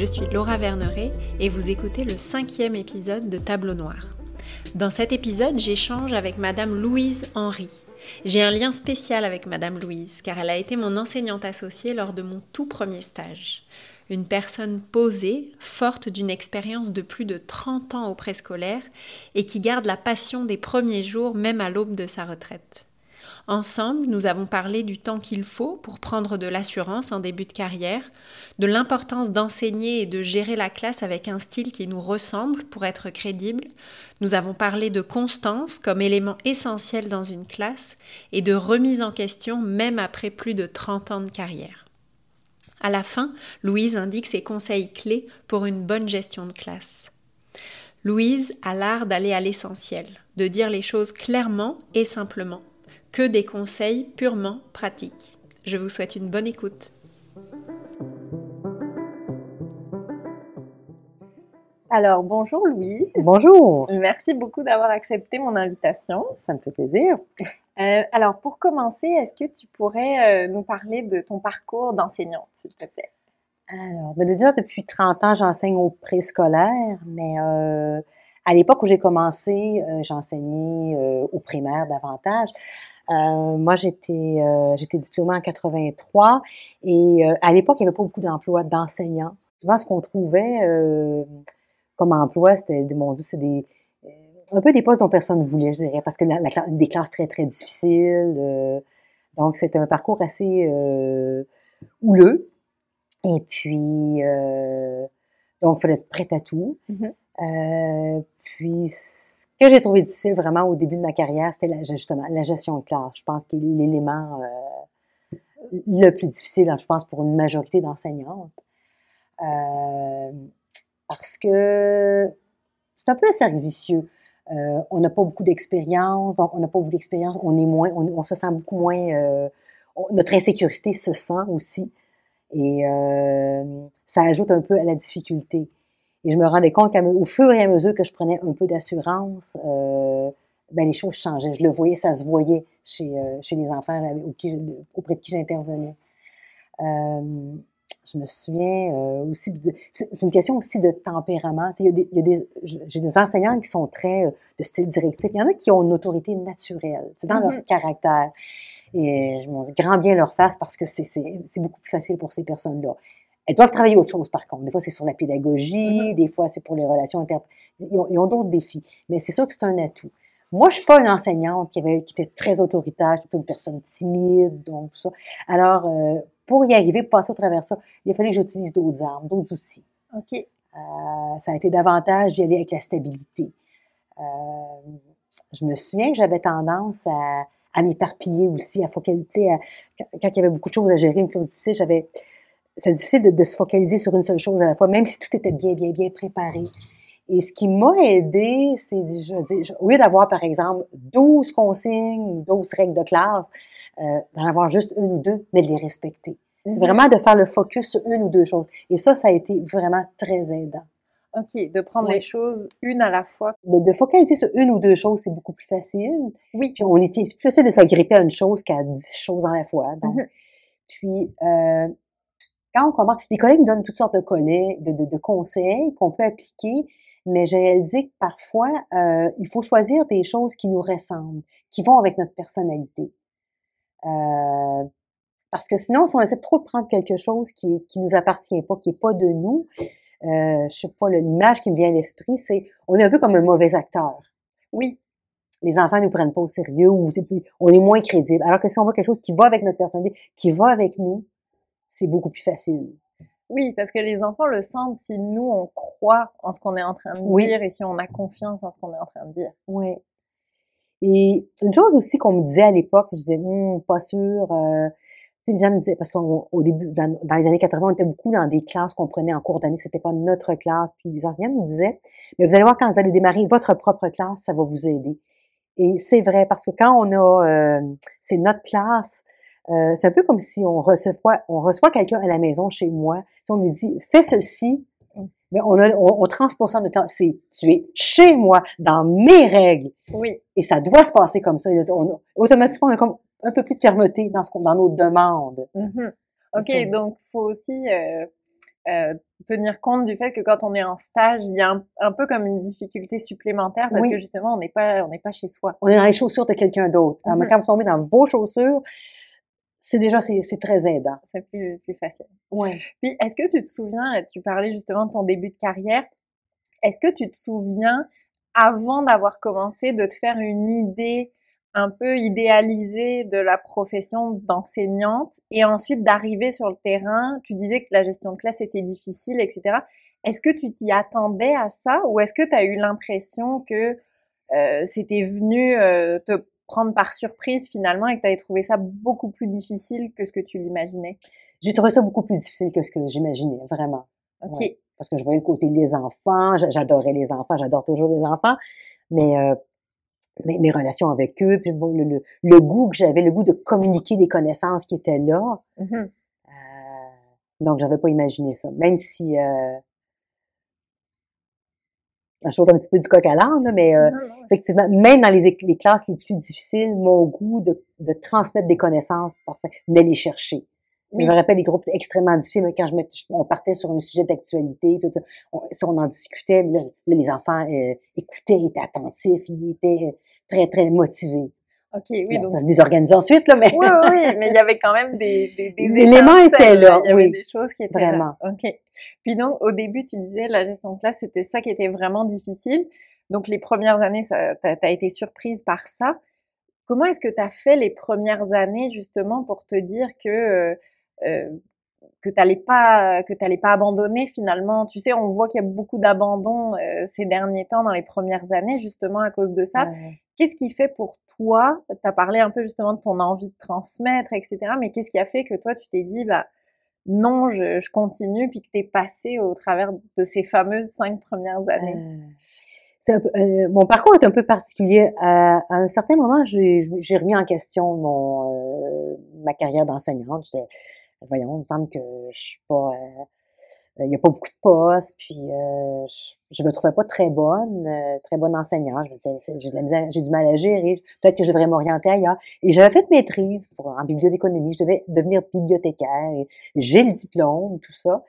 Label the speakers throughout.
Speaker 1: Je suis Laura Verneret et vous écoutez le cinquième épisode de Tableau Noir. Dans cet épisode, j'échange avec Madame Louise Henry. J'ai un lien spécial avec Madame Louise car elle a été mon enseignante associée lors de mon tout premier stage. Une personne posée, forte d'une expérience de plus de 30 ans au préscolaire et qui garde la passion des premiers jours même à l'aube de sa retraite. Ensemble, nous avons parlé du temps qu'il faut pour prendre de l'assurance en début de carrière, de l'importance d'enseigner et de gérer la classe avec un style qui nous ressemble pour être crédible. Nous avons parlé de constance comme élément essentiel dans une classe et de remise en question même après plus de 30 ans de carrière. À la fin, Louise indique ses conseils clés pour une bonne gestion de classe. Louise a l'art d'aller à l'essentiel, de dire les choses clairement et simplement que des conseils purement pratiques. Je vous souhaite une bonne écoute. Alors, bonjour Louise.
Speaker 2: Bonjour.
Speaker 1: Merci beaucoup d'avoir accepté mon invitation.
Speaker 2: Ça me fait plaisir.
Speaker 1: Euh, alors, pour commencer, est-ce que tu pourrais euh, nous parler de ton parcours d'enseignante, s'il te plaît?
Speaker 2: Alors, ben, de dire depuis 30 ans, j'enseigne au préscolaire, mais euh, à l'époque où j'ai commencé, j'enseignais au primaire davantage. Euh, moi, j'étais euh, j'étais diplômée en 83 et euh, à l'époque, il n'y avait pas beaucoup d'emplois d'enseignants. Souvent, ce qu'on trouvait comme emploi, c'était mon c'est des un peu des postes dont personne ne voulait, je dirais, parce que la, des classes très très difficiles. donc, c'est un parcours assez houleux. Et puis, donc, il fallait être prête à tout. Mm-hmm. puis que j'ai trouvé difficile vraiment au début de ma carrière, c'était justement la gestion de classe. Je pense est l'élément euh, le plus difficile, hein, je pense, pour une majorité d'enseignantes. Euh, parce que c'est un peu un cercle vicieux. Euh, on n'a pas beaucoup d'expérience, donc on n'a pas beaucoup d'expérience, on est moins, on, se sent beaucoup moins, notre insécurité se sent aussi, et ça ajoute un peu à la difficulté. Et je me rendais compte qu'au fur et à mesure que je prenais un peu d'assurance, euh, ben les choses changeaient. Je le voyais, ça se voyait chez, euh, chez les enfants auprès de qui j'intervenais. Euh, je me souviens aussi, c'est une question aussi de tempérament. J'ai des enseignants qui sont très de style directif. Il y en a qui ont une autorité naturelle, c'est dans leur mm-hmm. caractère. Et je m'en dis grand bien leur face parce que c'est beaucoup plus facile pour ces personnes-là. Elles doivent travailler autre chose, par contre. Des fois, c'est sur la pédagogie, mm-hmm. des fois, c'est pour les relations inter... Ils ont, d'autres défis. Mais c'est sûr que c'est un atout. Moi, je suis pas une enseignante qui, avait, qui était très autoritaire, plutôt une personne timide, donc ça. Alors, euh, pour y arriver, pour passer au travers de ça, il a fallu que j'utilise d'autres armes, d'autres outils.
Speaker 1: OK.
Speaker 2: Euh, ça a été davantage d'y aller avec la stabilité. Euh, je me souviens que j'avais tendance à, à m'éparpiller aussi, à focaliser, quand il y avait beaucoup de choses à gérer, une clause difficile, j'avais c'est difficile de, se focaliser sur une seule chose à la fois, même si tout était bien, bien, bien préparé. Et ce qui m'a aidé, c'est, je au lieu d'avoir, par exemple, 12 consignes, 12 règles de classe, euh, d'en avoir juste une ou deux, mais de les respecter. C'est mhm. vraiment de faire le focus sur une ou deux choses. Et ça, ça a été vraiment très aidant.
Speaker 1: OK, de prendre les choses une à la fois.
Speaker 2: De, focaliser sur une ou deux choses, c'est beaucoup plus facile. Oui. Puis on est, c'est plus facile de s'agripper à une chose qu'à dix choses à la fois. Donc, mhm. Puis, euh, quand on commence, les collègues nous donnent toutes sortes de, collègues, de, de, de conseils qu'on peut appliquer, mais j'ai réalisé que parfois, euh, il faut choisir des choses qui nous ressemblent, qui vont avec notre personnalité. Euh, parce que sinon, si on essaie trop de prendre quelque chose qui qui nous appartient pas, qui est pas de nous, euh, je sais pas, l'image qui me vient à l'esprit, c'est on est un peu comme un mauvais acteur.
Speaker 1: Oui.
Speaker 2: Les enfants nous prennent pas au sérieux ou on est moins crédible. Alors que si on voit quelque chose qui va avec notre personnalité, qui va avec nous, c'est beaucoup plus facile.
Speaker 1: Oui, parce que les enfants le sentent si nous, on croit en ce qu'on est en train de dire et si on a confiance en ce qu'on est en train de dire.
Speaker 2: Oui. Et une chose aussi qu'on me disait à l'époque, je disais, hum, pas sûr. Euh, tu sais, les gens me disaient, parce qu'au début, dans, les années 80, on était beaucoup dans des classes qu'on prenait en cours d'année, c'était pas notre classe. Puis les enseignants me disaient, mais vous allez voir, quand vous allez démarrer votre propre classe, ça va vous aider. Et c'est vrai, parce que quand on a, euh, c'est notre classe, euh, c'est un peu comme si on reçoit, on reçoit quelqu'un à la maison chez moi. Si on lui dit fais ceci, mm. mais on, a, on, on transpose ça de temps. C'est tu es chez moi dans mes règles.
Speaker 1: Oui.
Speaker 2: Et ça doit se passer comme ça. On, automatiquement, on a comme un peu plus de fermeté dans ce dans nos demandes.
Speaker 1: Mm-hmm. Ok, donc faut aussi euh, euh, tenir compte du fait que quand on est en stage, il y a un, peu comme une difficulté supplémentaire parce que justement, on n'est pas, on n'est pas chez soi.
Speaker 2: On est dans les chaussures de quelqu'un d'autre. Mm Quand vous tombez dans vos chaussures, c'est déjà c'est très aidant.
Speaker 1: C'est plus, plus facile.
Speaker 2: Ouais.
Speaker 1: Puis est-ce que tu te souviens, tu parlais justement de ton début de carrière, est-ce que tu te souviens avant d'avoir commencé de te faire une idée un peu idéalisée de la profession d'enseignante et ensuite d'arriver sur le terrain, tu disais que la gestion de classe était difficile, etc. Est-ce que tu t'y attendais à ça ou est-ce que tu as eu l'impression que euh, c'était venu euh, te prendre par surprise finalement et que tu avais trouvé ça beaucoup plus difficile que ce que tu l'imaginais?
Speaker 2: J'ai trouvé ça beaucoup plus difficile que ce que j'imaginais, vraiment.
Speaker 1: OK.
Speaker 2: parce que je voyais le côté des enfants, j'adorais les enfants, j'adore toujours les enfants, mais euh, mes, relations avec eux, puis bon, le, le, goût que j'avais, le goût de communiquer des connaissances qui étaient là. Mmh euh, donc, j'avais pas imaginé ça. Même si euh, je saute un petit peu du coq à l'âne, mais euh, effectivement, même dans les, les, classes les plus difficiles, mon goût de, de transmettre des connaissances, parfait, venait les chercher. Je me rappelle des groupes extrêmement difficiles, mais quand je, on partait sur un sujet d'actualité, on, si on en discutait, là, les enfants euh, écoutaient, étaient attentifs, ils étaient très, très motivés.
Speaker 1: OK, oui. donc...
Speaker 2: Ça se désorganise ensuite, là, mais...
Speaker 1: Oui, oui, mais il y avait quand même des, des, des
Speaker 2: éléments étaient là,
Speaker 1: Il y
Speaker 2: avait
Speaker 1: des choses qui étaient
Speaker 2: vraiment.
Speaker 1: là. OK. Puis donc, au début, tu disais, la gestion de classe, c'était ça qui était vraiment difficile. Donc, les premières années, tu as, été surprise par ça. Comment est-ce que tu as fait les premières années, justement, pour te dire que... Euh, euh, que tu n'allais pas que t'allais pas abandonner finalement? Tu sais, on voit qu'il y a beaucoup d'abandon euh, ces derniers temps dans les premières années justement à cause de ça. Qu'est-ce qui fait pour toi? Tu as parlé un peu justement de ton envie de transmettre, etc. Mais qu'est-ce qui a fait que toi tu t'es dit bah non, je, je continue, puis que tu es passé au travers de ces fameuses cinq premières années
Speaker 2: euh, mon parcours est un peu particulier. À, un certain moment, j'ai remis en question mon, ma carrière d'enseignante voyons, il me semble que je suis pas, euh, il n'y a pas beaucoup de postes, puis euh, je, me trouvais pas très bonne, euh, très bonne enseignante. j'ai du mal à gérer, peut-être que je devrais m'orienter ailleurs. Et j'avais fait maîtrise pour, en bibliothéconomie, je devais devenir bibliothécaire, j'ai le diplôme, tout ça.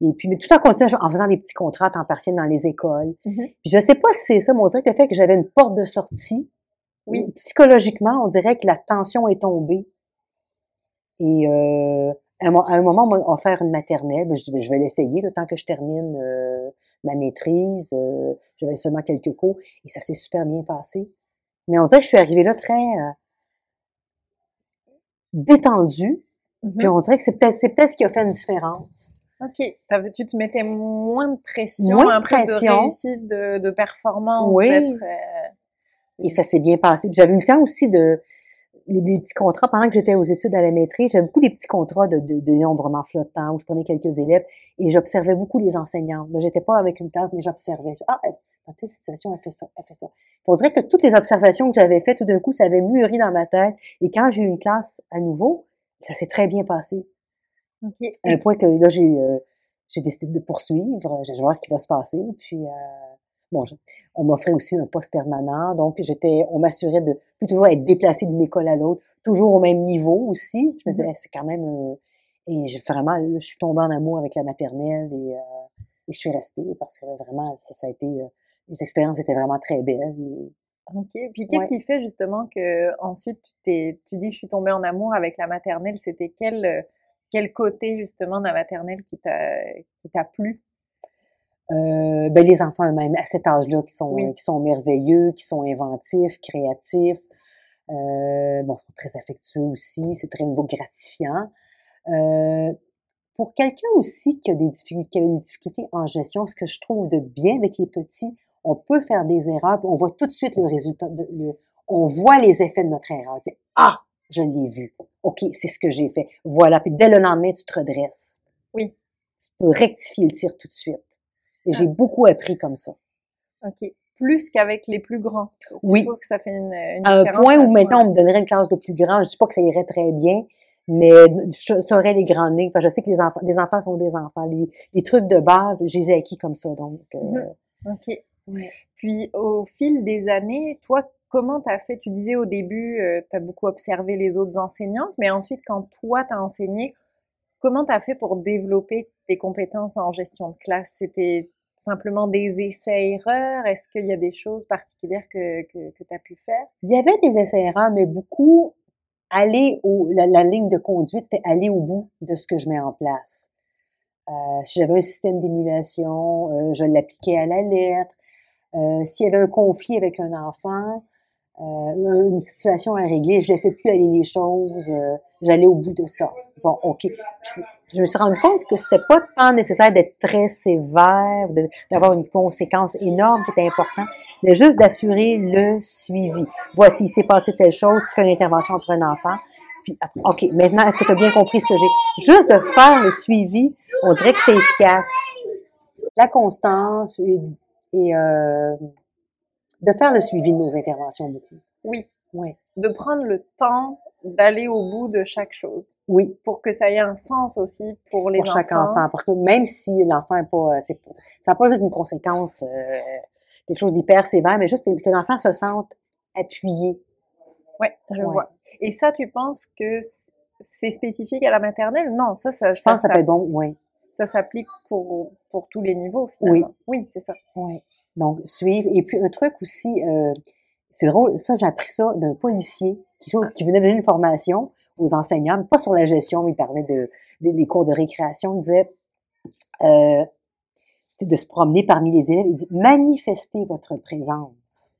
Speaker 2: Et puis, mais tout en continuant, en faisant des petits contrats en partiel dans les écoles. Mm-hmm. Puis je sais pas si c'est ça, mais on dirait que le fait que j'avais une porte de sortie, oui. psychologiquement, on dirait que la tension est tombée. Et euh, à un moment, on m'a offert une maternelle. Ben, je dis, ben, je vais l'essayer le temps que je termine euh, ma maîtrise. Euh, J'avais seulement quelques cours et ça s'est super bien passé. Mais on dirait que je suis arrivée là très euh, détendue. Mm-hmm. Puis on dirait que c'est peut-être ce qui a fait une différence.
Speaker 1: OK. Tu te mettais moins de pression, moins de pression. de réussite, de, de performance.
Speaker 2: Oui. Et ça s'est bien passé. J'avais eu le temps aussi de les, petits contrats, pendant que j'étais aux études à la maîtrise, j'avais beaucoup des petits contrats de, de, de nombrement flottants où je prenais quelques élèves et j'observais beaucoup les enseignants. Là, j'étais pas avec une classe, mais j'observais. Ah, dans telle situation, elle fait ça, elle fait ça. On dirait que toutes les observations que j'avais faites, tout d'un coup, ça avait mûri dans ma tête. Et quand j'ai eu une classe à nouveau, ça s'est très bien passé.
Speaker 1: Okay.
Speaker 2: À un point que là, j'ai euh, j'ai décidé de poursuivre. Je vais voir ce qui va se passer. Puis, euh, bon, on m'offrait aussi un poste permanent, donc j'étais, on m'assurait de plus toujours être déplacée d'une école à l'autre, toujours au même niveau aussi. Je me disais, mm-hmm. c'est quand même, euh, et j'ai vraiment, je suis tombée en amour avec la maternelle et, euh, et je suis restée parce que vraiment, ça, ça a été, euh, les expériences étaient vraiment très belles.
Speaker 1: Ok. Puis qu'est-ce qui fait justement que ensuite tu t'es, tu dis, je suis tombée en amour avec la maternelle. C'était quel, quel côté justement de la maternelle qui t'a, qui t'a plu?
Speaker 2: Euh, ben les enfants eux-mêmes à cet âge-là qui sont qui sont merveilleux, qui sont inventifs, créatifs, euh, bon très affectueux aussi, c'est très nouveau gratifiant. Euh, pour quelqu'un aussi qui a des difficultés, qui a des difficultés en gestion, ce que je trouve de bien avec les petits, on peut faire des erreurs, on voit tout de suite le résultat, de, le, on voit les effets de notre erreur. Dit, ah, je l'ai vu. Ok, c'est ce que j'ai fait. Voilà. Puis dès le lendemain, tu te redresses.
Speaker 1: Oui.
Speaker 2: Tu peux rectifier le tir tout de suite. Et j'ai beaucoup appris comme ça.
Speaker 1: OK. Plus qu'avec les plus grands.
Speaker 2: Oui.
Speaker 1: Que ça fait une, une
Speaker 2: à un point où maintenant on me donnerait une classe de plus grand. Je dis pas que ça irait très bien, mais je saurais les grandes lignes. Parce que je sais que les enfants, des enfants sont des enfants. Les, trucs de base, je les ai acquis comme ça. Donc. Euh,
Speaker 1: mmh. OK. Puis au fil des années, toi, comment tu as fait? Tu disais au début, euh, tu as beaucoup observé les autres enseignantes, mais ensuite, quand toi, tu as enseigné, comment tu fait pour développer tes compétences en gestion de classe? C'était simplement des essais-erreurs? Est-ce qu'il y a des choses particulières que, que, que tu pu faire?
Speaker 2: Il y avait des essais-erreurs, mais beaucoup aller au, la, ligne de conduite, c'était aller au bout de ce que je mets en place. Euh, si j'avais un système d'émulation, euh, je l'appliquais à la lettre. Euh, S'il y avait un conflit avec un enfant, euh, une situation à régler, je laissais plus aller les choses, euh, j'allais au bout de ça. Bon, ok. je me suis rendu compte que c'était pas tant nécessaire d'être très sévère, d'avoir une conséquence énorme qui était important, mais juste d'assurer le suivi. Voici, il s'est passé telle chose, tu fais une intervention entre un enfant, puis ok, maintenant, est-ce que tu as bien compris ce que j'ai? Juste de faire le suivi, on dirait que c'était efficace. La constance et, et euh, de faire le suivi de nos interventions beaucoup.
Speaker 1: Oui. Oui. De prendre le temps d'aller au bout de chaque chose.
Speaker 2: Oui.
Speaker 1: Pour que ça ait un sens aussi pour les
Speaker 2: pour chaque enfant. Pour que même si l'enfant n'est pas, c'est, ça n'a pas une conséquence, euh, quelque chose d'hyper sévère, mais juste que, l'enfant se sente appuyé.
Speaker 1: Oui, je vois. Et ça, tu penses que c'est spécifique à la maternelle? Non, ça, ça,
Speaker 2: je pense ça, ça peut être bon, oui.
Speaker 1: Ça s'applique pour, pour tous les niveaux, finalement. Oui. Oui, c'est ça.
Speaker 2: Oui. Donc, suivre. Et puis, un truc aussi, euh, c'est drôle, ça, j'ai appris ça d'un policier qui, qui venait donner une formation aux enseignants, pas sur la gestion, mais il parlait de, des cours de récréation. Il disait euh, de se promener parmi les élèves. Il dit manifestez votre présence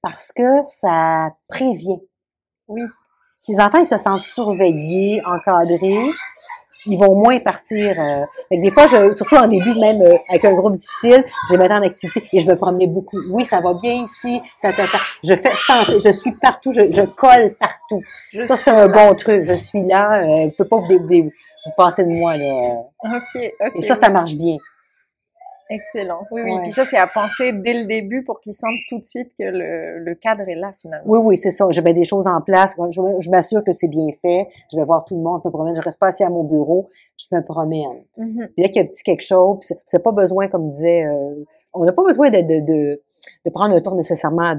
Speaker 2: parce que ça prévient.
Speaker 1: Oui.
Speaker 2: Les enfants ils se sentent surveillés, encadrés, ils vont moins partir. Euh, des fois, je, surtout en début, même euh, avec un groupe difficile, je mettais en activité et je me promenais beaucoup. Oui, ça va bien ici. Je fais santé, je suis partout, je, je colle partout. ça, c'est un bon truc. Je suis là. Euh, vous pouvez pas vous, vous, vous passer de moi là.
Speaker 1: Ok, ok.
Speaker 2: Et ça, ça marche bien.
Speaker 1: Excellent. Oui, oui. Puis ça, c'est à penser dès le début pour qu'ils sentent tout de suite que le, le cadre est là, finalement.
Speaker 2: Oui, oui, c'est ça. Je mets des choses en place. Je, m'assure que c'est bien fait. Je vais voir tout le monde. Je me promène. Je reste pas assis à mon bureau. Je me promène. Mm-hmm. Puis là, qu'il y a un petit quelque chose, c'est pas besoin, comme disait, euh, on n'a pas besoin de, de, de, de, prendre un tour nécessairement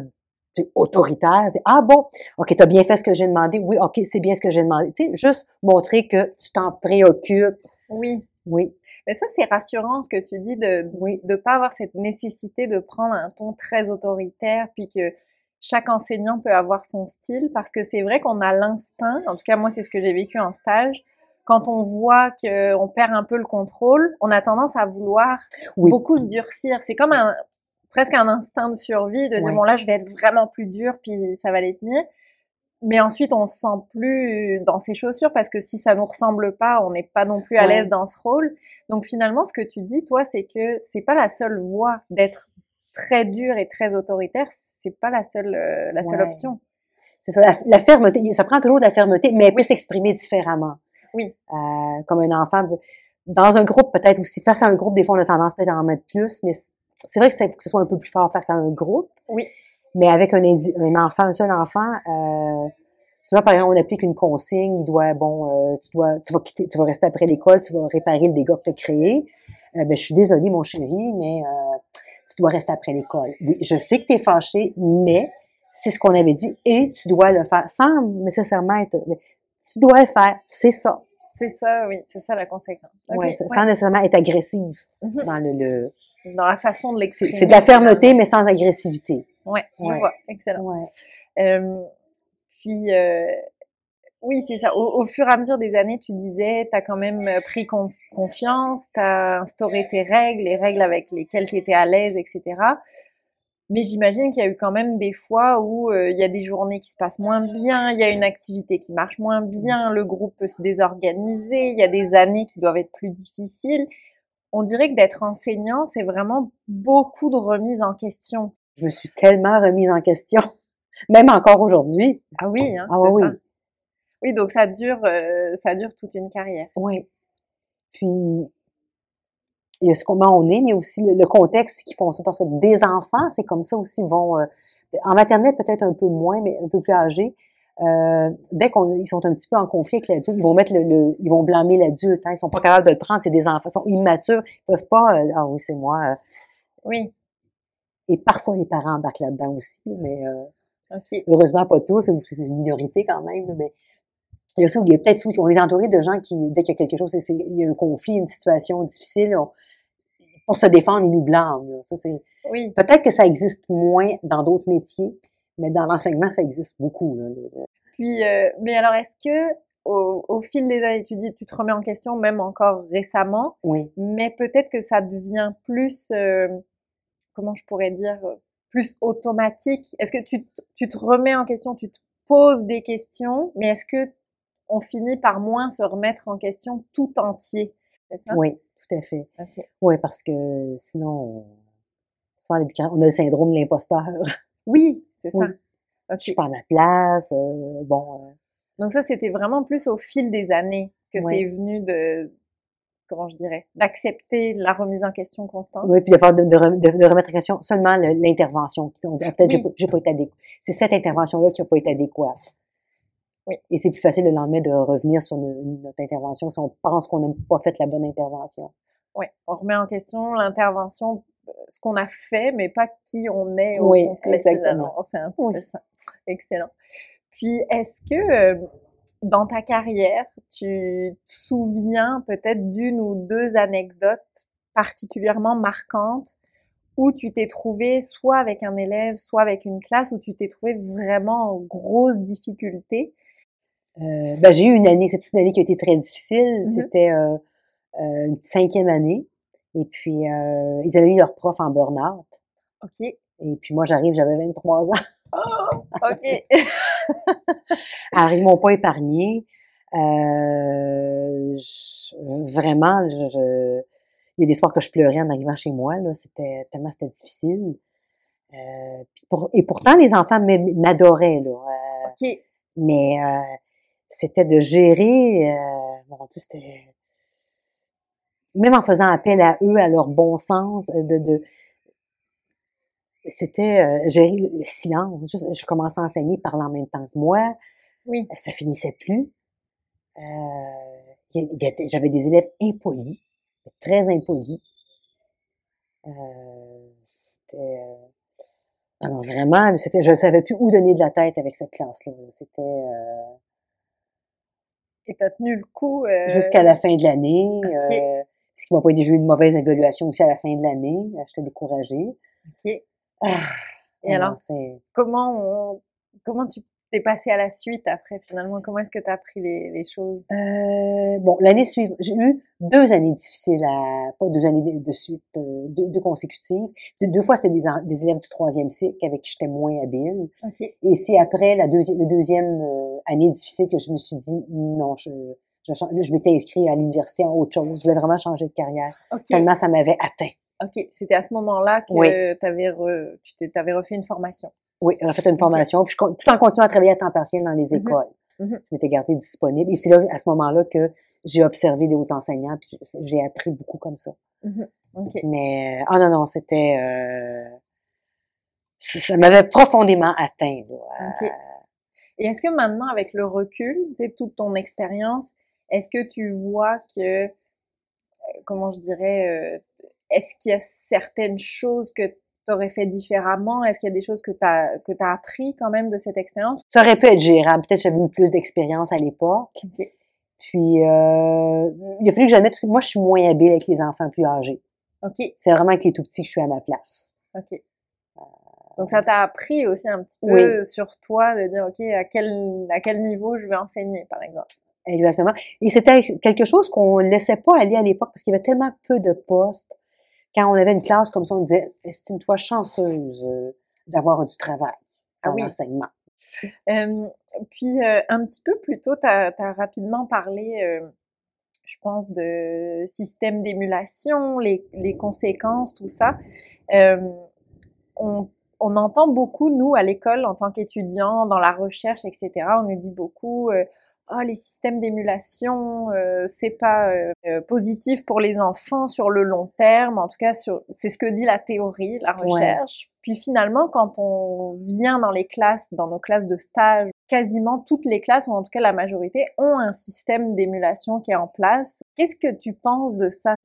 Speaker 2: autoritaire. Ah bon, ok, tu as bien fait ce que j'ai demandé. Oui, ok, c'est bien ce que j'ai demandé. Tu sais, juste montrer que tu t'en préoccupes.
Speaker 1: Oui.
Speaker 2: Oui.
Speaker 1: Mais ça, c'est rassurant ce que tu dis de oui. de pas avoir cette nécessité de prendre un ton très autoritaire, puis que chaque enseignant peut avoir son style, parce que c'est vrai qu'on a l'instinct, en tout cas moi c'est ce que j'ai vécu en stage, quand on voit qu'on perd un peu le contrôle, on a tendance à vouloir beaucoup se durcir. C'est comme un presque un instinct de survie de dire bon là je vais être vraiment plus dur puis ça va les tenir mais ensuite on se sent plus dans ses chaussures parce que si ça nous ressemble pas, on n'est pas non plus à l'aise dans ce rôle. Donc finalement, ce que tu dis, toi, c'est que c'est pas la seule voie d'être très dur et très autoritaire, c'est pas la seule euh, la seule option.
Speaker 2: C'est ça, la, fermeté, ça prend toujours de la fermeté, mais elle peut s'exprimer différemment.
Speaker 1: Oui.
Speaker 2: Euh, comme un enfant, dans un groupe peut-être aussi, face à un groupe, des fois on a tendance peut-être à en mettre plus, mais c'est vrai que ça faut que ce soit un peu plus fort face à un groupe.
Speaker 1: Oui.
Speaker 2: Mais avec un, un enfant, un seul enfant, euh, souvent, par exemple, on applique une consigne, il doit, bon, euh, tu dois, tu vas quitter, tu vas rester après l'école, tu vas réparer le dégât que tu as créé. Euh, ben, je suis désolée, mon chéri, mais euh, tu dois rester après l'école. Oui, je sais que tu es fâché, mais c'est ce qu'on avait dit et tu dois le faire sans nécessairement être. Tu dois le faire, c'est ça.
Speaker 1: C'est ça, oui, c'est ça la conséquence.
Speaker 2: ouais, sans nécessairement être agressive mm-hmm. dans le,
Speaker 1: Dans la façon de l'exprimer.
Speaker 2: C'est de la fermeté, mais sans agressivité.
Speaker 1: Oui, je vois. Excellent. Euh, puis, euh, oui, c'est ça. Au, fur et à mesure des années, tu disais, tu as quand même euh, pris confiance, tu as instauré tes règles, les règles avec lesquelles tu étais à l'aise, etc. Mais j'imagine qu'il y a eu quand même des fois où il y a des journées qui se passent moins bien, il y a une activité qui marche moins bien, le groupe peut se désorganiser, il y a des années qui doivent être plus difficiles. On dirait que d'être enseignant, c'est vraiment beaucoup de remise en question.
Speaker 2: Je me suis tellement remise en question, même encore aujourd'hui.
Speaker 1: Ah oui, hein,
Speaker 2: ah oui.
Speaker 1: Oui, donc ça dure, euh, ça dure toute une carrière.
Speaker 2: Oui. Puis il y a ce comment on est, mais aussi le, contexte qui font ça, parce que des enfants, c'est comme ça aussi vont euh, en maternelle peut-être un peu moins, mais un peu plus âgés. Euh, dès qu'ils sont un petit peu en conflit avec l'adulte, ils vont mettre le, ils vont blâmer l'adulte. Hein, ils sont pas capables de le prendre. C'est des enfants, ils sont immatures, ils peuvent pas. ah oui, c'est moi.
Speaker 1: oui.
Speaker 2: Et parfois, les parents embarquent là-dedans aussi, mais euh, heureusement pas tous, c'est une minorité quand même. Mais il y a, aussi, il y a peut-être on est entouré de gens qui, dès qu'il y a quelque chose, il y a un conflit, une situation difficile, pour se défendre, ils nous blâment. Ça, c'est,
Speaker 1: oui.
Speaker 2: Peut-être que ça existe moins dans d'autres métiers, mais dans l'enseignement, ça existe beaucoup. Là.
Speaker 1: Puis, euh, mais alors, est-ce que au, au, fil des années, tu dis, tu te remets en question, même encore récemment,
Speaker 2: oui.
Speaker 1: mais peut-être que ça devient plus, euh, comment je pourrais dire, plus automatique? Est-ce que tu, tu te remets en question, tu te poses des questions, mais est-ce que on finit par moins se remettre en question tout entier? C'est ça?
Speaker 2: Oui, tout à fait.
Speaker 1: Okay.
Speaker 2: Oui, parce que sinon, on, on a le syndrome de l'imposteur.
Speaker 1: Oui, c'est ça.
Speaker 2: Oui. Okay. Je suis pas à ma place. Euh, bon. Euh...
Speaker 1: Donc ça, c'était vraiment plus au fil des années que
Speaker 2: Ouais.
Speaker 1: c'est venu de, comment je dirais, d'accepter la remise en question constante.
Speaker 2: Oui, puis de, de, de, rem- de- de remettre en question seulement le- l'intervention. Ah, Peut-être
Speaker 1: Oui.
Speaker 2: j'ai pas été adéquate. C'est cette intervention-là qui n'a pas été adéquate.
Speaker 1: Oui.
Speaker 2: Et c'est plus facile le lendemain de revenir sur no- notre intervention si on pense qu'on n'a pas fait la bonne intervention.
Speaker 1: Ouais, on remet en question l'intervention, ce qu'on a fait, mais pas qui on est au
Speaker 2: Oui,
Speaker 1: complet.
Speaker 2: exactement.
Speaker 1: C'est un petit
Speaker 2: Oui.
Speaker 1: peu ça. Excellent. Puis, est-ce que euh, dans ta carrière, tu te souviens peut-être d'une ou deux anecdotes particulièrement marquantes où tu t'es trouvé soit avec un élève, soit avec une classe, où tu t'es trouvé vraiment en grosse difficulté?
Speaker 2: Euh, ben, j'ai eu une année, c'est une année qui a été très difficile.
Speaker 1: Mhm.
Speaker 2: C'était euh, euh, une cinquième année. Et puis, euh, ils avaient eu leur prof en burn-out.
Speaker 1: OK.
Speaker 2: Et puis moi, j'arrive, j'avais 23 ans.
Speaker 1: OK.
Speaker 2: Alors, ils m'ont pas épargné. Euh, je- vraiment, je, je- il y a des soirs que je pleurais en arrivant chez moi. Là, c'était tellement c'était difficile. Euh, pour- et pourtant, les enfants m'adoraient. Là, Euh,
Speaker 1: OK.
Speaker 2: mais euh, c'était de gérer. Euh, mon Dieu, c'était même en faisant appel à eux, à leur bon sens, euh, de, de c'était euh, gérer le le silence. Juste, je commençais à enseigner parlant en même temps que moi.
Speaker 1: Oui.
Speaker 2: Ça finissait plus. Euh, il y a- il y a- J'avais des élèves impolis, très impolis. Euh, c'était euh, ah non, vraiment, c'était, je savais plus où donner de la tête avec cette classe-là. C'était euh,
Speaker 1: Et t'as tenu le coup. euh,
Speaker 2: jusqu'à la fin de l'année.
Speaker 1: Ok.
Speaker 2: Euh, ce qui m'a pas aidé, j'ai eu une mauvaise évaluation aussi à la fin de l'année. J'étais découragée.
Speaker 1: OK.
Speaker 2: Ah,
Speaker 1: Et alors, comment on, comment tu t'es passé à la suite après finalement? Comment est-ce que tu as appris les, les choses?
Speaker 2: Euh, bon, l'année suivante, j'ai eu deux années difficiles à, pas deux années de, suite, euh, deux, deux consécutives. Deux, fois, c'était des, élèves du troisième cycle avec qui j'étais moins habile.
Speaker 1: Ok.
Speaker 2: Et c'est après la deuxième, la deuxième euh, année difficile que je me suis dit, non, je, là, je m'étais inscrite à l'université en autre chose. Je voulais vraiment changer de carrière. Tellement ça m'avait atteint.
Speaker 1: Ok. C'était à ce moment-là que
Speaker 2: Oui.
Speaker 1: t'avais re- tu t'avais refait une formation.
Speaker 2: Oui, j'ai fait une formation, puis je, tout en continuant à travailler à temps partiel dans les
Speaker 1: Mhm.
Speaker 2: écoles.
Speaker 1: Mhm.
Speaker 2: Je m'étais gardée disponible. Et c'est là, à ce moment-là, que j'ai observé des autres enseignants, puis j'ai- appris beaucoup comme ça.
Speaker 1: Mhm.
Speaker 2: Mais, ah non, non, c'était... Euh, ça m'avait profondément atteint. là.
Speaker 1: Et est-ce que maintenant, avec le recul, tu sais, toute ton expérience, est-ce que tu vois que, euh, comment je dirais, euh, est-ce qu'il y a certaines choses que tu aurais fait différemment? Est-ce qu'il y a des choses que tu as, que as appris quand même de cette expérience?
Speaker 2: Ça aurait pu être gérable. Peut-être que j'avais eu plus d'expérience à l'époque. Puis, euh, il a fallu que j'admette aussi, moi, je suis moins habile avec les enfants plus âgés.
Speaker 1: Ok.
Speaker 2: C'est vraiment avec les tout petits que je suis à ma place.
Speaker 1: Ok. Donc ça t'a appris aussi un petit peu
Speaker 2: Oui.
Speaker 1: sur toi de dire ok à quel à quel niveau je vais enseigner par exemple?
Speaker 2: Exactement. Et c'était quelque chose qu'on ne laissait pas aller à l'époque parce qu'il y avait tellement peu de postes. Quand on avait une classe comme ça, on disait estime-toi chanceuse euh, d'avoir du travail
Speaker 1: Ah
Speaker 2: en
Speaker 1: oui.
Speaker 2: enseignement.
Speaker 1: Euh, puis euh, un petit peu plus tôt, tu as, rapidement parlé, euh, je pense, de système d'émulation, les, les conséquences, tout ça. On, on entend beaucoup, nous, à l'école, en tant qu'étudiants, dans la recherche, etc., on nous dit beaucoup, euh, ah, les systèmes d'émulation, euh, c'est pas euh, euh, positif pour les enfants sur le long terme. En tout cas, c'est ce que dit la théorie, la
Speaker 2: Ouais.
Speaker 1: recherche. Puis finalement, quand on vient dans les classes, dans nos classes de stage, quasiment toutes les classes, ou en tout cas la majorité, ont un système d'émulation qui est en place. Qu'est-ce que tu penses de ça?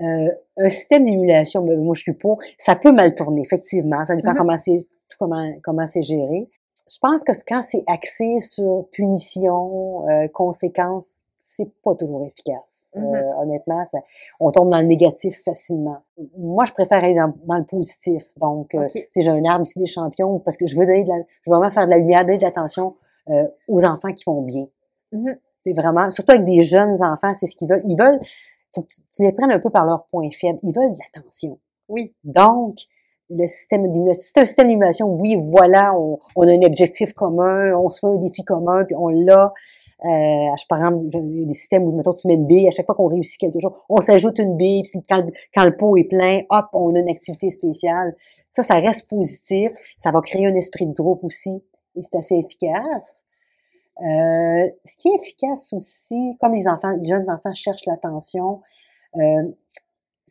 Speaker 2: Euh, un système d'émulation, moi je suis pour, ça peut mal tourner, effectivement. Ça dépend
Speaker 1: Mhm.
Speaker 2: comment c'est comment, comment c'est géré. Je pense que quand c'est axé sur punition, euh, conséquences, c'est pas toujours efficace. Euh,
Speaker 1: Mhm.
Speaker 2: honnêtement, ça- on tombe dans le négatif facilement. Moi, je préfère aller dans, dans le positif. Donc, euh,
Speaker 1: Ok.
Speaker 2: tu sais, j'ai un arbre ici des champions parce que je veux donner de la, je veux vraiment faire de la lumière, donner de l'attention euh, aux enfants qui vont bien.
Speaker 1: Mhm.
Speaker 2: C'est vraiment, surtout avec des jeunes enfants, c'est ce qu'ils veulent. Ils veulent, faut que tu, tu les prennes un peu par leurs points faibles. Ils veulent de l'attention.
Speaker 1: Oui.
Speaker 2: Donc, le système, le système, système d'émulation, oui, voilà, on, on a un objectif commun, on se fait un défi commun, puis on l'a. Euh, je, par exemple, il y a des systèmes où, mettons, tu mets une bille, à chaque fois qu'on réussit quelque chose, on s'ajoute une bille, puis quand, quand le pot est plein, hop, on a une activité spéciale. Ça, ça reste positif. Ça va créer un esprit de groupe aussi, et c'est assez efficace. Euh, ce qui est efficace aussi, comme les enfants, les jeunes enfants cherchent l'attention, euh,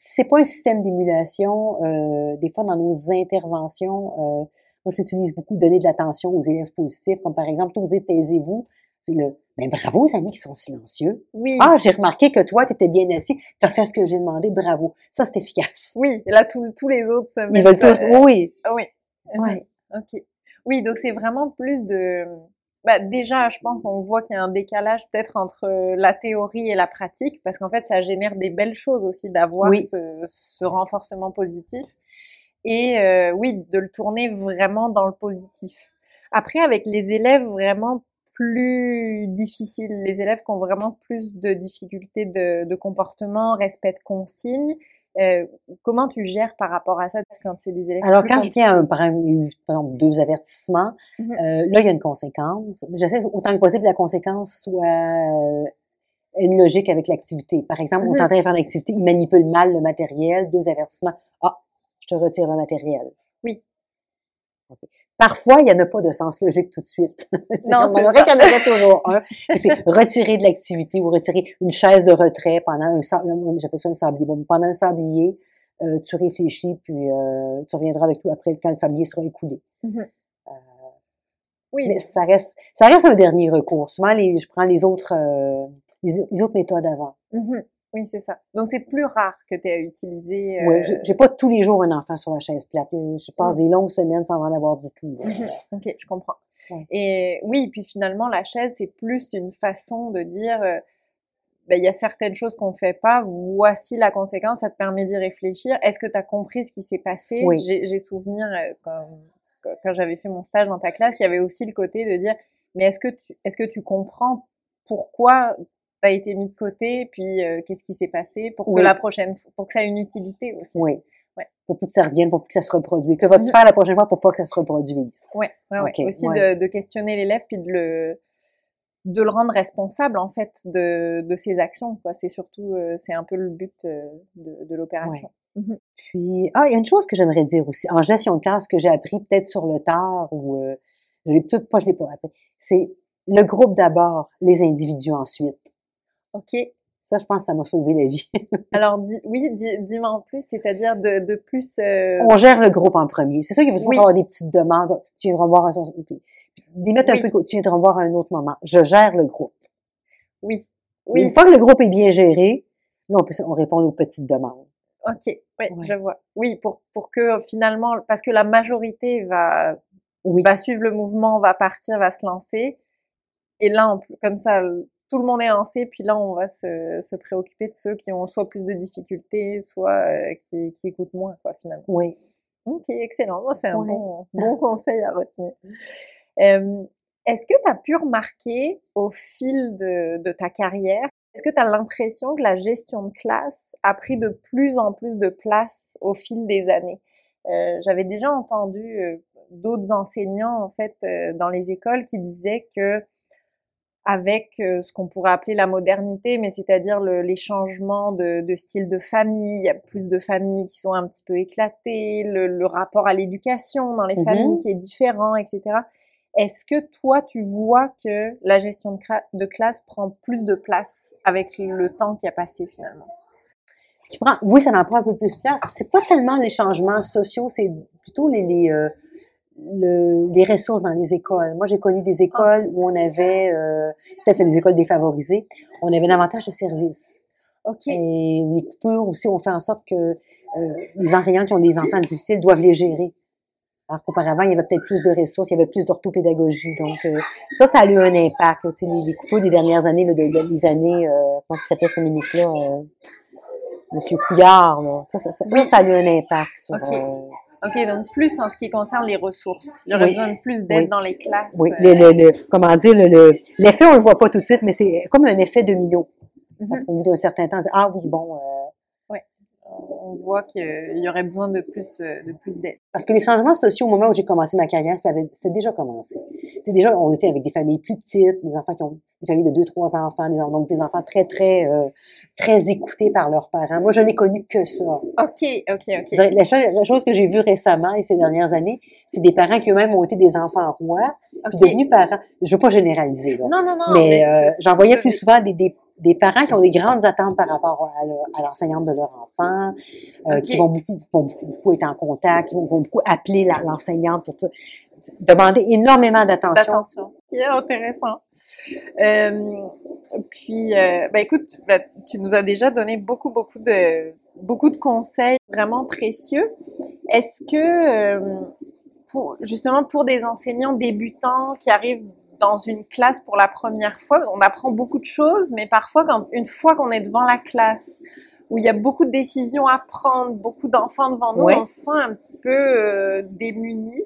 Speaker 2: c'est pas un système d'émulation. Euh, des fois, dans nos interventions, euh, moi, j'utilise beaucoup donner de l'attention aux élèves positifs, comme par exemple, tout dire taisez-vous. C'est le, ben bravo aux amis qui sont silencieux.
Speaker 1: Oui.
Speaker 2: Ah, j'ai remarqué que toi, tu étais bien assis, tu as fait ce que j'ai demandé, bravo. Ça, c'est efficace.
Speaker 1: Oui. Et là, tous les autres se
Speaker 2: Ils
Speaker 1: mettent,
Speaker 2: veulent tous,
Speaker 1: euh,
Speaker 2: oui,
Speaker 1: Oui.
Speaker 2: ouais.
Speaker 1: Ok. Oui, donc c'est vraiment plus de. Bah, déjà, je pense qu'on voit qu'il y a un décalage peut-être entre la théorie et la pratique, parce qu'en fait, ça génère des belles choses aussi d'avoir
Speaker 2: Oui.
Speaker 1: ce, ce renforcement positif. Et euh, oui, de le tourner vraiment dans le positif. Après, avec les élèves vraiment plus difficiles, les élèves qui ont vraiment plus de difficultés de, de comportement, respect de consignes, euh, comment tu gères par rapport à ça quand c'est des élèves
Speaker 2: Alors, quand je viens, un- par exemple, il y a eu, par exemple, deux avertissements,
Speaker 1: Mhm.
Speaker 2: euh, là, il y a une conséquence. J'essaie autant que possible que la conséquence soit euh, une logique avec l'activité. Par exemple, on
Speaker 1: Mhm.
Speaker 2: est en train de faire l'activité, il manipule mal le matériel, deux avertissements. Ah, je te retire le matériel.
Speaker 1: Oui.
Speaker 2: OK. Parfois, il n'y en a pas de sens logique tout de suite.
Speaker 1: Non, c'est
Speaker 2: aurait qu'il y en aurait toujours un. C'est retirer de l'activité ou retirer une chaise de retrait pendant un, sa- j'appelle ça un sablier. Bon, pendant un sablier, euh, tu réfléchis, puis euh, tu reviendras avec tout après quand le sablier sera écoulé.
Speaker 1: Mhm.
Speaker 2: Euh,
Speaker 1: Oui,
Speaker 2: mais ça reste, ça reste un dernier recours. Souvent, les, je prends les autres, euh, les, les autres méthodes avant.
Speaker 1: Mhm. Oui, c'est ça. Donc, c'est plus rare que tu aies utilisé.
Speaker 2: Ouais,
Speaker 1: euh,
Speaker 2: j'ai- j'ai pas tous les jours un enfant sur la chaise plate. Je passe des longues semaines sans en avoir du tout.
Speaker 1: Ok, je comprends.
Speaker 2: Ouais.
Speaker 1: Et oui, puis finalement, la chaise, c'est plus une façon de dire, euh, ben, il y a certaines choses qu'on fait pas, voici la conséquence, ça te permet d'y réfléchir. Est-ce que tu as compris ce qui s'est passé?
Speaker 2: Oui.
Speaker 1: J'ai souvenir, euh, quand- quand j'avais fait mon stage dans ta classe, qu'il y avait aussi le côté de dire, mais est-ce que tu, est-ce que tu comprends pourquoi tu as été mis de côté, puis euh, qu'est-ce qui s'est passé, pour que
Speaker 2: Oui.
Speaker 1: la prochaine, pour que ça ait une utilité aussi.
Speaker 2: Oui.
Speaker 1: Ouais.
Speaker 2: Pour plus que ça revienne, pour plus que ça se reproduise. Que vas-tu faire la prochaine fois pour pas que ça se reproduise?
Speaker 1: Ouais, ouais, ouais.
Speaker 2: Ok,
Speaker 1: Aussi
Speaker 2: ouais.
Speaker 1: De, de questionner l'élève puis de le de le rendre responsable en fait de, de ses actions quoi. C'est surtout euh, c'est un peu le but euh, de, de l'opération. Mhm.
Speaker 2: Puis, ah, il y a une chose que j'aimerais dire aussi. En gestion de classe, que j'ai appris peut-être sur le tard ou, euh, je l'ai peut-être pas, je l'ai pas appris. C'est le groupe d'abord, les individus ensuite.
Speaker 1: Ok.
Speaker 2: Ça, je pense que ça m'a sauvé la vie.
Speaker 1: Alors oui, di- dis-moi en plus, c'est-à-dire de, de plus. euh,
Speaker 2: On gère le groupe en premier. C'est sûr qu'il va toujours
Speaker 1: Oui.
Speaker 2: avoir des petites demandes. Tu viendras voir un, des mettre
Speaker 1: Oui.
Speaker 2: un peu, tu viendras voir à un autre moment. Je gère le groupe.
Speaker 1: Oui.
Speaker 2: Une
Speaker 1: Oui.
Speaker 2: fois que le groupe est bien géré, là, on peut, on répond aux petites demandes.
Speaker 1: Ok. Ouais. je vois. Oui, pour pour que finalement, parce que la majorité va
Speaker 2: Oui.
Speaker 1: va suivre le mouvement, va partir, va se lancer. Et là, on, comme ça, tout le monde est lancé, puis là, on va se, se préoccuper de ceux qui ont soit plus de difficultés, soit euh, qui, qui écoutent moins, quoi, finalement.
Speaker 2: Oui.
Speaker 1: Ok, excellent. C'est un bon, bon conseil à retenir. Euh, Est-ce que tu as pu remarquer au fil de, de ta carrière, est-ce que tu as l'impression que la gestion de classe a pris de plus en plus de place au fil des années? Euh, J'avais déjà entendu euh, d'autres enseignants, en fait, dans les écoles qui disaient que avec euh, ce qu'on pourrait appeler la modernité, mais c'est-à-dire le- les changements de, de style de famille, il y a plus de familles qui sont un petit peu éclatées, le, le rapport à l'éducation dans les
Speaker 2: Mhm.
Speaker 1: familles qui est différent, etc. Est-ce que toi, tu vois que la gestion de, classe prend plus de place avec le temps qui a passé finalement?
Speaker 2: Ce qui prend, oui, ça en prend un peu plus de place. C'est pas tellement les changements sociaux, c'est plutôt les, les, euh, le- les ressources dans les écoles. Moi, j'ai connu des écoles où on avait, euh, peut-être c'est des écoles défavorisées, on avait davantage de services.
Speaker 1: Ok.
Speaker 2: Et les coupures aussi ont fait en sorte que euh, les enseignants qui ont des enfants difficiles doivent les gérer. Alors qu'auparavant, il y avait peut-être plus de ressources, il y avait plus d'orthopédagogie. Donc, euh, ça, ça a eu un impact. Là, les, les couples des dernières années, là, de, des années, euh, comment s'appelait ce ministre-là? Euh, Monsieur Couillard, là. Ça, ça, ça,
Speaker 1: Oui.
Speaker 2: ça a eu un impact sur...
Speaker 1: OK, donc plus en ce qui concerne les ressources. Il y aurait
Speaker 2: Oui.
Speaker 1: besoin de plus d'aide
Speaker 2: Oui.
Speaker 1: dans les classes.
Speaker 2: oui,
Speaker 1: euh,
Speaker 2: le, le, le- comment dire, le, le- l'effet, on le voit pas tout de suite, mais c'est comme un effet domino. Ça,
Speaker 1: Mhm.
Speaker 2: Au bout d'un certain temps, on dit, ah oui, bon, euh,
Speaker 1: On voit qu'il y aurait besoin de plus, euh, de plus d'aide.
Speaker 2: Parce que les changements sociaux, au moment où j'ai commencé ma carrière, ça avait, c'était déjà commencé. C'est déjà, on était avec des familles plus petites, des enfants qui ont des familles de deux, trois enfants, des, donc des enfants très, très, euh, très écoutés par leurs parents. Moi, je n'ai connu que ça.
Speaker 1: OK, OK, OK.
Speaker 2: La chose, la chose que j'ai vue récemment et ces dernières années, c'est des parents qui eux-mêmes ont été des enfants rois, puis
Speaker 1: OK.
Speaker 2: devenus parents. Je veux pas généraliser, là.
Speaker 1: Non, non, non.
Speaker 2: mais euh,
Speaker 1: c'est-
Speaker 2: j'en voyais plus souvent des, des, des parents qui ont des grandes attentes par rapport à, le- à l'enseignante de leur enfant, euh, qui vont beaucoup, vont beaucoup, beaucoup être en contact, qui vont, vont beaucoup appeler l'enseignante pour tout. demander énormément d'attention.
Speaker 1: Attention. C'est intéressant. Euh, puis, euh, ben écoute, ben, tu nous as déjà donné beaucoup, beaucoup de, beaucoup de conseils vraiment précieux. Est-ce que, euh, pour, justement, pour des enseignants débutants qui arrivent dans une classe pour la première fois, on apprend beaucoup de choses, mais parfois, quand, une fois qu'on est devant la classe, où il y a beaucoup de décisions à prendre, beaucoup d'enfants devant nous,
Speaker 2: Ouais.
Speaker 1: on se sent un petit peu euh, démunis.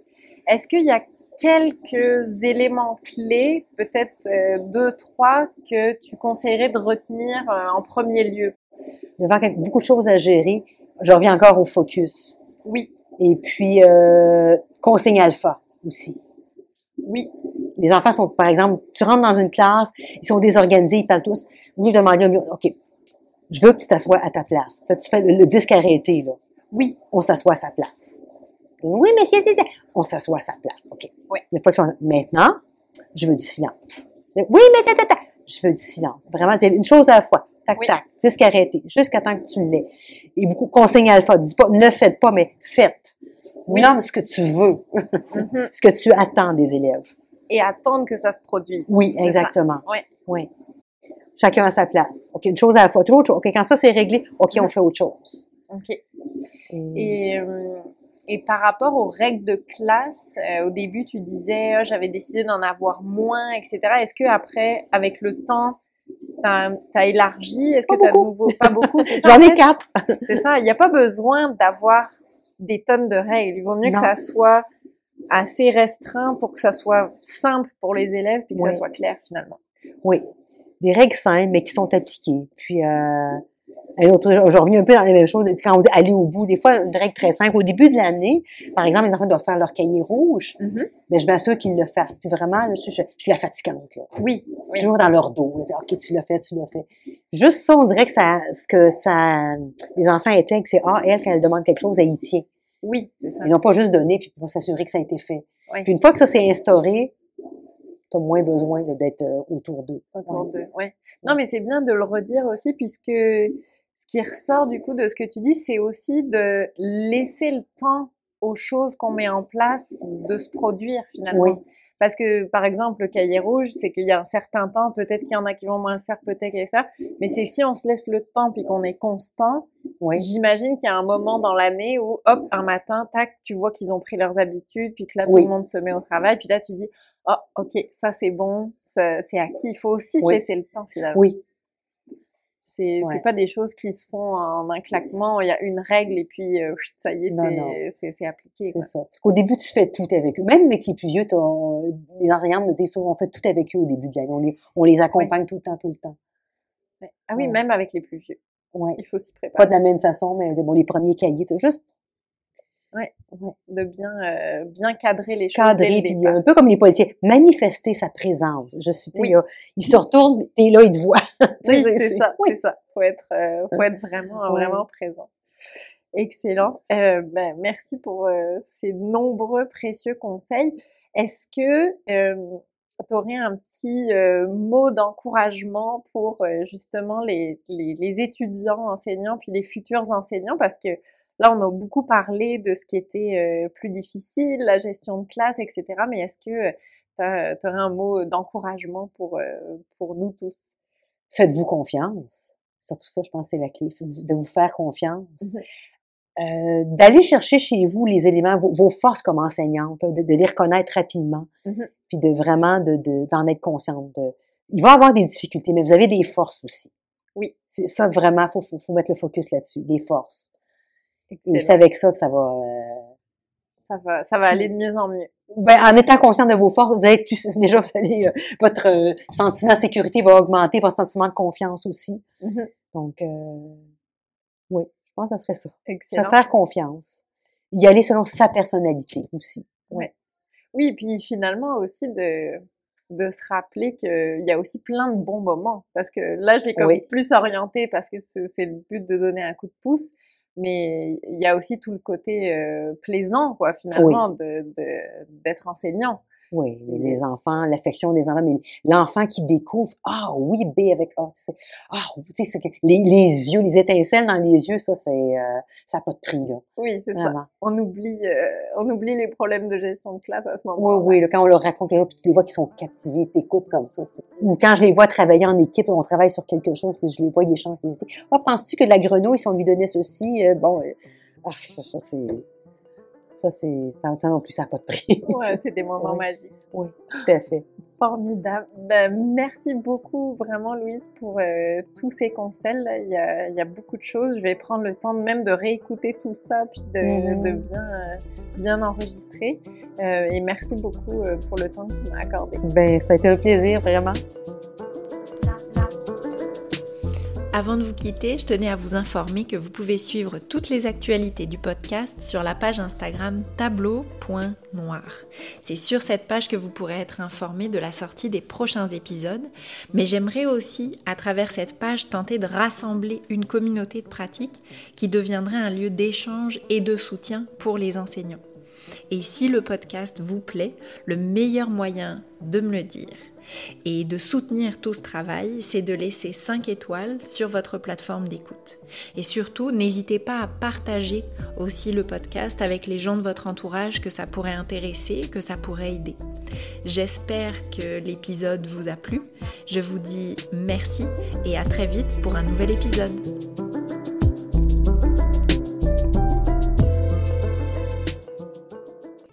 Speaker 1: Est-ce qu'il y a quelques éléments clés, peut-être euh, deux, trois, que tu conseillerais de retenir euh, en premier lieu?
Speaker 2: Devant quelque- beaucoup de choses à gérer, je reviens encore au focus.
Speaker 1: Oui,
Speaker 2: Et puis, euh, consigne alpha aussi.
Speaker 1: oui,
Speaker 2: Les enfants sont, par exemple, tu rentres dans une classe, ils sont désorganisés, ils parlent tous. Vous lui demandez, OK, je veux que tu t'assoies à ta place. Là, tu fais le, le disque arrêté, là.
Speaker 1: oui,
Speaker 2: On s'assoit à sa place. Oui, monsieur, c'est ça. On s'assoit à sa place. OK.
Speaker 1: Oui.
Speaker 2: Une fois que je- Maintenant, je veux du silence. Oui, mais ta, ta, ta. Je veux du silence. Vraiment, une chose à la fois. Tac,
Speaker 1: Oui.
Speaker 2: tac. Disque arrêté. Jusqu'à temps que tu l'aies. Et beaucoup consigne alpha. Dis pas, ne faites pas, mais faites.
Speaker 1: Oui.
Speaker 2: Nomme ce que tu veux.
Speaker 1: mhm.
Speaker 2: ce que tu attends des élèves.
Speaker 1: et attendre que ça se produise.
Speaker 2: Oui, exactement.
Speaker 1: Oui.
Speaker 2: Oui. Chacun à sa place. OK, une chose à la fois. Chose. OK, quand ça c'est réglé, OK, on
Speaker 1: Mhm.
Speaker 2: fait autre chose.
Speaker 1: Ok.
Speaker 2: Et-
Speaker 1: Et, euh, et par rapport aux règles de classe, euh, au début tu disais Ah, j'avais décidé d'en avoir moins, etc. Est-ce que après, avec le temps, t'as as élargi? Est-ce que t'as de nouveau? Pas beaucoup, c'est ça.
Speaker 2: J'en
Speaker 1: en
Speaker 2: ai quatre.
Speaker 1: C'est ça. Il n'y a pas besoin d'avoir des tonnes de règles. Il vaut mieux
Speaker 2: Non.
Speaker 1: que ça soit assez restreint pour que ça soit simple pour les élèves puis que
Speaker 2: Oui.
Speaker 1: ça soit clair finalement.
Speaker 2: Oui. Des règles simples, mais qui sont appliquées. Puis, euh, un autre, je reviens un peu dans les mêmes choses. Quand on dit aller au bout, des fois, une règle très simple. Au début de l'année, par exemple, les enfants doivent faire leur cahier rouge, mais je m'assure qu'ils le fassent. Puis vraiment, là, je, je- je suis la fatigante, là.
Speaker 1: Oui, oui.
Speaker 2: Toujours dans leur dos. là. OK, tu l'as fait, tu l'as fait. Juste ça, on dirait que ça, ce que ça, les enfants intègrent, c'est, ah, elle, quand elle demande quelque chose, elle y tient.
Speaker 1: Oui, c'est ça.
Speaker 2: Ils n'ont pas juste donné, puis pour s'assurer que ça a été fait.
Speaker 1: Oui.
Speaker 2: Puis une fois que ça s'est instauré, tu as moins besoin d'être euh, autour d'eux.
Speaker 1: autour
Speaker 2: Ouais.
Speaker 1: d'eux. Ouais. Non, mais c'est bien de le redire aussi, puisque ce qui ressort du coup de ce que tu dis, c'est aussi de laisser le temps aux choses qu'on met en place de se produire finalement.
Speaker 2: Oui.
Speaker 1: Parce que, par exemple, le cahier rouge, c'est qu'il y a un certain temps, peut-être qu'il y en a qui vont moins le faire, peut-être et ça, mais c'est si on se laisse le temps puis qu'on est constant,
Speaker 2: Oui.
Speaker 1: j'imagine qu'il y a un moment dans l'année où, hop, un matin, tac, tu vois qu'ils ont pris leurs habitudes, puis que là, tout
Speaker 2: Oui.
Speaker 1: le monde se met au travail, puis là, tu dis, oh, ok, ça c'est bon, c'est acquis. Il faut aussi se laisser le temps finalement.
Speaker 2: Oui,
Speaker 1: C'est
Speaker 2: Ouais.
Speaker 1: c'est pas des choses qui se font en un claquement. Il y a une règle et puis euh, ça y est, c'est- appliqué. Quoi.
Speaker 2: ça. Parce qu'au début, tu fais tout avec eux. Même avec les plus vieux, les enseignants me disent souvent, on fait tout avec eux au début de l'année. On les, on les accompagne tout le temps, tout le temps.
Speaker 1: Ouais. Ah oui, même avec les plus vieux,
Speaker 2: Ouais.
Speaker 1: il faut s'y
Speaker 2: Pas
Speaker 1: préparer.
Speaker 2: de la même façon, mais bon, les premiers cahiers, t'as juste
Speaker 1: De bien, euh, bien cadrer les choses dès
Speaker 2: cadrer,
Speaker 1: le
Speaker 2: puis
Speaker 1: départ.
Speaker 2: un peu comme les policiers, manifester sa présence. Je suis,
Speaker 1: Oui.
Speaker 2: il a- ils se retournent, et là, ils te sais,
Speaker 1: Oui, c'est ça,
Speaker 2: oui.
Speaker 1: c'est ça. Faut être, euh, faut être vraiment,
Speaker 2: Ouais.
Speaker 1: vraiment présent. Excellent. Euh, ben, merci pour euh, ces nombreux précieux conseils. Est-ce que tu aurais un petit euh, mot d'encouragement pour euh, justement les, les, les étudiants, enseignants, puis les futurs enseignants? Parce que là, on a beaucoup parlé de ce qui était euh, plus difficile, la gestion de classe, etc. Mais est-ce que tu aurais un mot d'encouragement pour, euh, pour nous tous?
Speaker 2: Faites-vous confiance. Surtout ça, je pense que c'est la clé, de vous faire confiance. Euh, d'aller chercher chez vous les éléments, vos, forces comme enseignante, de, les reconnaître rapidement,
Speaker 1: Mmh
Speaker 2: puis de vraiment de, de- d'en être consciente. Il va y avoir des difficultés, mais vous avez des forces aussi.
Speaker 1: Oui.
Speaker 2: C'est ça vraiment, faut, faut, faut mettre le focus là-dessus, des forces. Et
Speaker 1: Excellent.
Speaker 2: c'est avec ça que ça va. euh,
Speaker 1: Ça va, ça va aller de mieux en mieux.
Speaker 2: ben, en étant conscient de vos forces, vous allez être plus déjà, vous allez, euh, votre euh, sentiment de sécurité va augmenter, votre sentiment de confiance aussi.
Speaker 1: Mhm.
Speaker 2: Donc, euh, oui, je pense que ça serait ça. Se
Speaker 1: Excellent.
Speaker 2: faire confiance. Y aller selon sa personnalité aussi.
Speaker 1: Oui, puis finalement aussi de, de se rappeler qu'il y a aussi plein de bons moments. Parce que là, j'ai comme
Speaker 2: Oui.
Speaker 1: plus orienté parce que c'est c'est le but de donner un coup de pouce. Mais il y a aussi tout le côté euh, plaisant, quoi, finalement, de de- d'être enseignant.
Speaker 2: Oui, les, les enfants, l'affection des enfants, mais l'enfant qui découvre, ah oui, B avec A, tu sais, ah, tu sais, que les, les yeux, les étincelles dans les yeux, ça, c'est, euh, ça n'a pas de prix, là,
Speaker 1: Oui, c'est ça. On oublie, euh, on oublie les problèmes de gestion de classe à ce
Speaker 2: Oui,
Speaker 1: moment-là.
Speaker 2: oui, là, quand on leur raconte quelque chose, puis tu les vois qui sont captivés, ils t'écoutent comme ça. Ou quand je les vois travailler en équipe, on travaille sur quelque chose, puis je les vois, ils échangent des idées. Ah, penses-tu que de la grenouille, si on lui donnait ceci, euh, bon, ah, ça, ça, c'est, ça, c'est, ça, non plus, ça n'a pas de prix.
Speaker 1: Ouais, c'est des moments
Speaker 2: Oui.
Speaker 1: magiques.
Speaker 2: oui, tout à fait.
Speaker 1: Formidable. Ben, merci beaucoup vraiment Louise pour euh, tous ces conseils. là. Il y, a, il y a beaucoup de choses. Je vais prendre le temps de même de réécouter tout ça puis de,
Speaker 2: Mhm.
Speaker 1: de bien, euh, bien enregistrer. Euh, et merci beaucoup pour le temps que tu m'as accordé.
Speaker 2: Ben, ça a été un plaisir, vraiment.
Speaker 1: Avant de vous quitter, je tenais à vous informer que vous pouvez suivre toutes les actualités du podcast sur la page Instagram tableau.noir. C'est sur cette page que vous pourrez être informé de la sortie des prochains épisodes, mais j'aimerais aussi, à travers cette page, tenter de rassembler une communauté de pratique qui deviendrait un lieu d'échange et de soutien pour les enseignants. Et si le podcast vous plaît, le meilleur moyen de me le dire et de soutenir tout ce travail, c'est de laisser 5 étoiles sur votre plateforme d'écoute. Et surtout, n'hésitez pas à partager aussi le podcast avec les gens de votre entourage que ça pourrait intéresser, que ça pourrait aider. J'espère que l'épisode vous a plu. Je vous dis merci et à très vite pour un nouvel épisode.